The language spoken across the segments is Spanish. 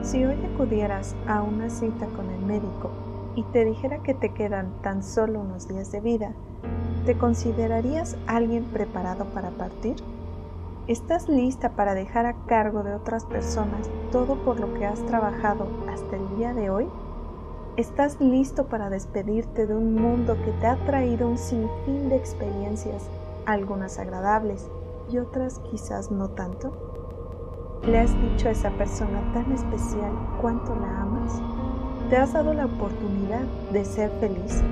Si hoy acudieras a una cita con el médico y te dijera que te quedan tan solo unos días de vida, ¿te considerarías alguien preparado para partir? ¿Estás lista para dejar a cargo de otras personas todo por lo que has trabajado hasta el día de hoy? ¿Estás listo para despedirte de un mundo que te ha traído un sinfín de experiencias, algunas agradables y otras quizás no tanto? ¿Le has dicho a esa persona tan especial cuánto la amas? ¿Te has dado la oportunidad de ser feliz?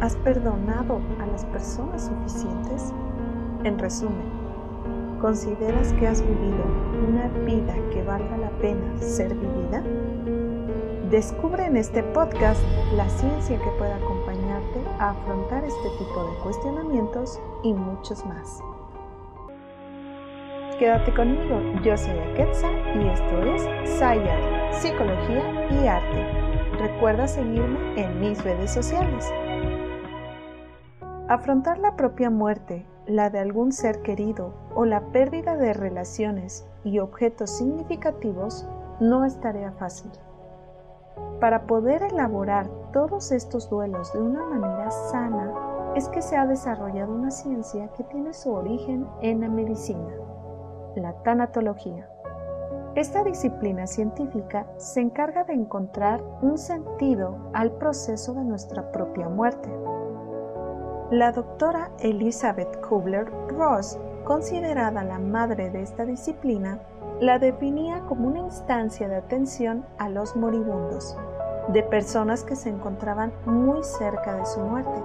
¿Has perdonado a las personas suficientes? En resumen, ¿consideras que has vivido una vida que valga la pena ser vivida? Descubre en este podcast la ciencia que puede acompañarte a afrontar este tipo de cuestionamientos y muchos más. Quédate conmigo, yo soy Aketsa y esto es Sayar, Psicología y Arte. Recuerda seguirme en mis redes sociales. Afrontar la propia muerte, la de algún ser querido o la pérdida de relaciones y objetos significativos no es tarea fácil. Para poder elaborar todos estos duelos de una manera sana, es que se ha desarrollado una ciencia que tiene su origen en la medicina, la tanatología. Esta disciplina científica se encarga de encontrar un sentido al proceso de nuestra propia muerte. La doctora Elizabeth Kubler-Ross, considerada la madre de esta disciplina, la definía como una instancia de atención a los moribundos, de personas que se encontraban muy cerca de su muerte.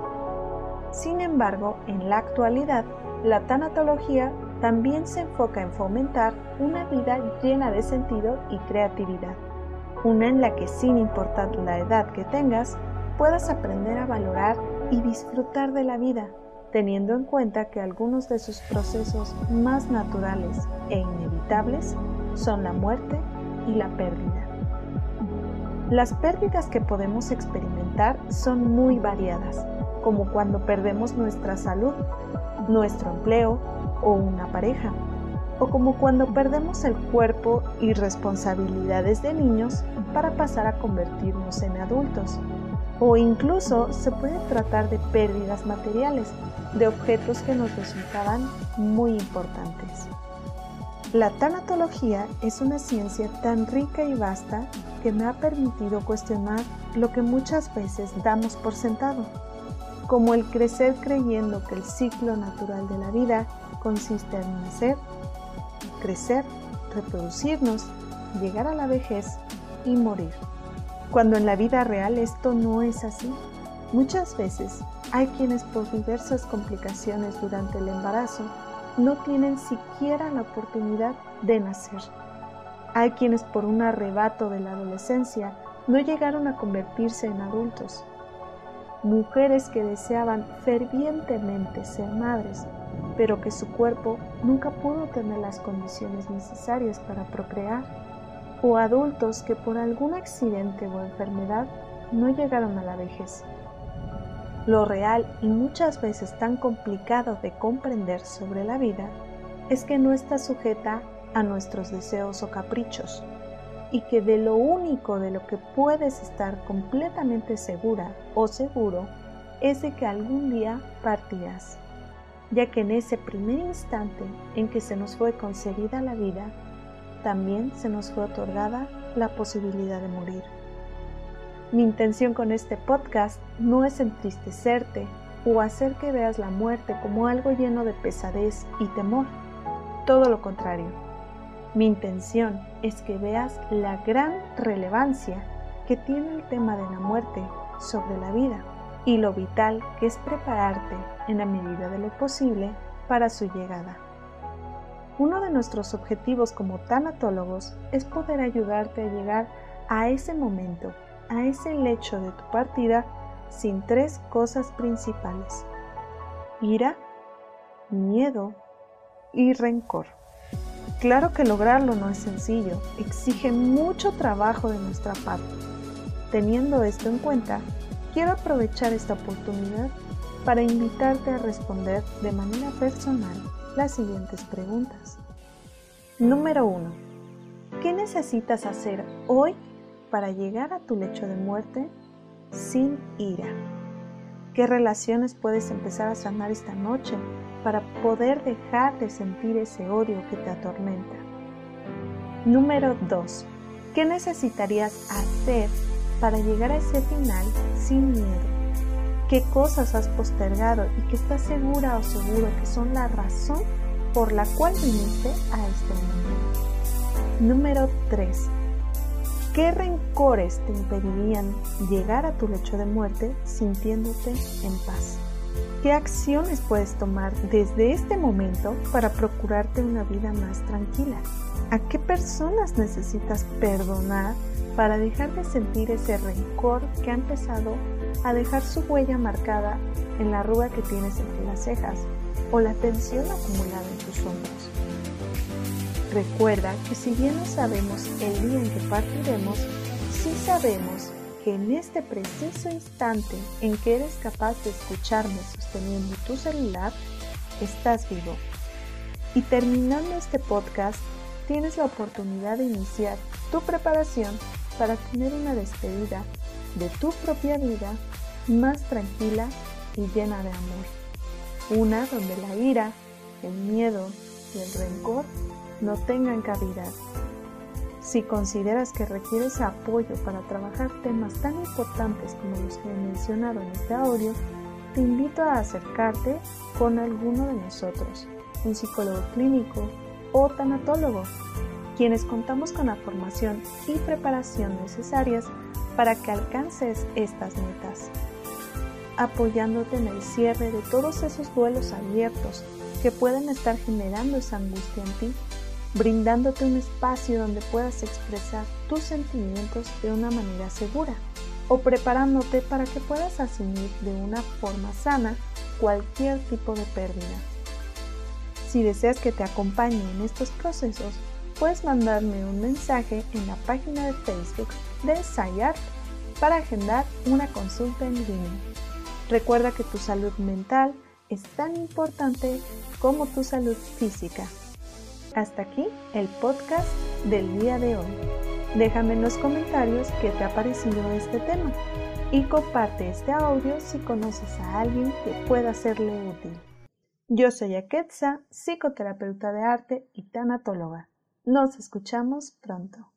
Sin embargo, en la actualidad, la tanatología también se enfoca en fomentar una vida llena de sentido y creatividad, una en la que sin importar la edad que tengas, puedas aprender a valorar y disfrutar de la vida, teniendo en cuenta que algunos de sus procesos más naturales e inevitables son la muerte y la pérdida. Las pérdidas que podemos experimentar son muy variadas, como cuando perdemos nuestra salud, nuestro empleo o una pareja, o como cuando perdemos el cuerpo y responsabilidades de niños para pasar a convertirnos en adultos. O incluso se puede tratar de pérdidas materiales, de objetos que nos resultaban muy importantes. La tanatología es una ciencia tan rica y vasta que me ha permitido cuestionar lo que muchas veces damos por sentado, como el crecer creyendo que el ciclo natural de la vida consiste en nacer, crecer, reproducirnos, llegar a la vejez y morir. Cuando en la vida real esto no es así. Muchas veces hay quienes por diversas complicaciones durante el embarazo no tienen siquiera la oportunidad de nacer. Hay quienes por un arrebato de la adolescencia no llegaron a convertirse en adultos. Mujeres que deseaban fervientemente ser madres, pero que su cuerpo nunca pudo tener las condiciones necesarias para procrear. O adultos que por algún accidente o enfermedad no llegaron a la vejez. Lo real y muchas veces tan complicado de comprender sobre la vida es que no está sujeta a nuestros deseos o caprichos y que de lo único de lo que puedes estar completamente segura o seguro es de que algún día partirás, ya que en ese primer instante en que se nos fue concedida la vida, también se nos fue otorgada la posibilidad de morir. Mi intención con este podcast no es entristecerte o hacer que veas la muerte como algo lleno de pesadez y temor. Todo lo contrario. Mi intención es que veas la gran relevancia que tiene el tema de la muerte sobre la vida y lo vital que es prepararte en la medida de lo posible para su llegada. Uno de nuestros objetivos como tanatólogos es poder ayudarte a llegar a ese momento a ese lecho de tu partida sin tres cosas principales, ira, miedo y rencor. Claro que lograrlo no es sencillo, exige mucho trabajo de nuestra parte. Teniendo esto en cuenta, quiero aprovechar esta oportunidad para invitarte a responder de manera personal las siguientes preguntas. Número 1. ¿Qué necesitas hacer hoy para llegar a tu lecho de muerte sin ira? ¿Qué relaciones puedes empezar a sanar esta noche para poder dejar de sentir ese odio que te atormenta? Número 2. ¿Qué necesitarías hacer para llegar a ese final sin miedo? ¿Qué cosas has postergado y que estás segura o seguro que son la razón por la cual viniste a este mundo? Número 3. ¿Qué rencores te impedirían llegar a tu lecho de muerte sintiéndote en paz? ¿Qué acciones puedes tomar desde este momento para procurarte una vida más tranquila? ¿A qué personas necesitas perdonar para dejar de sentir ese rencor que ha empezado a dejar su huella marcada en la arruga que tienes entre las cejas o la tensión acumulada en tus hombros? Recuerda que si bien no sabemos el día en que partiremos, sí sabemos que en este preciso instante en que eres capaz de escucharme sosteniendo tu celular, estás vivo. Y terminando este podcast, tienes la oportunidad de iniciar tu preparación para tener una despedida de tu propia vida más tranquila y llena de amor. Una donde la ira, el miedo y el rencor no tengan cabida. Si consideras que requieres apoyo para trabajar temas tan importantes como los que he mencionado en este audio, te invito a acercarte con alguno de nosotros, un psicólogo clínico o tanatólogo, quienes contamos con la formación y preparación necesarias para que alcances estas metas, apoyándote en el cierre de todos esos duelos abiertos que pueden estar generando esa angustia en ti brindándote un espacio donde puedas expresar tus sentimientos de una manera segura o preparándote para que puedas asumir de una forma sana cualquier tipo de pérdida. Si deseas que te acompañe en estos procesos, puedes mandarme un mensaje en la página de Facebook de SciArt para agendar una consulta en línea. Recuerda que tu salud mental es tan importante como tu salud física. Hasta aquí el podcast del día de hoy. Déjame en los comentarios qué te ha parecido este tema y comparte este audio si conoces a alguien que pueda serle útil. Yo soy Aketza, psicoterapeuta de arte y tanatóloga. Nos escuchamos pronto.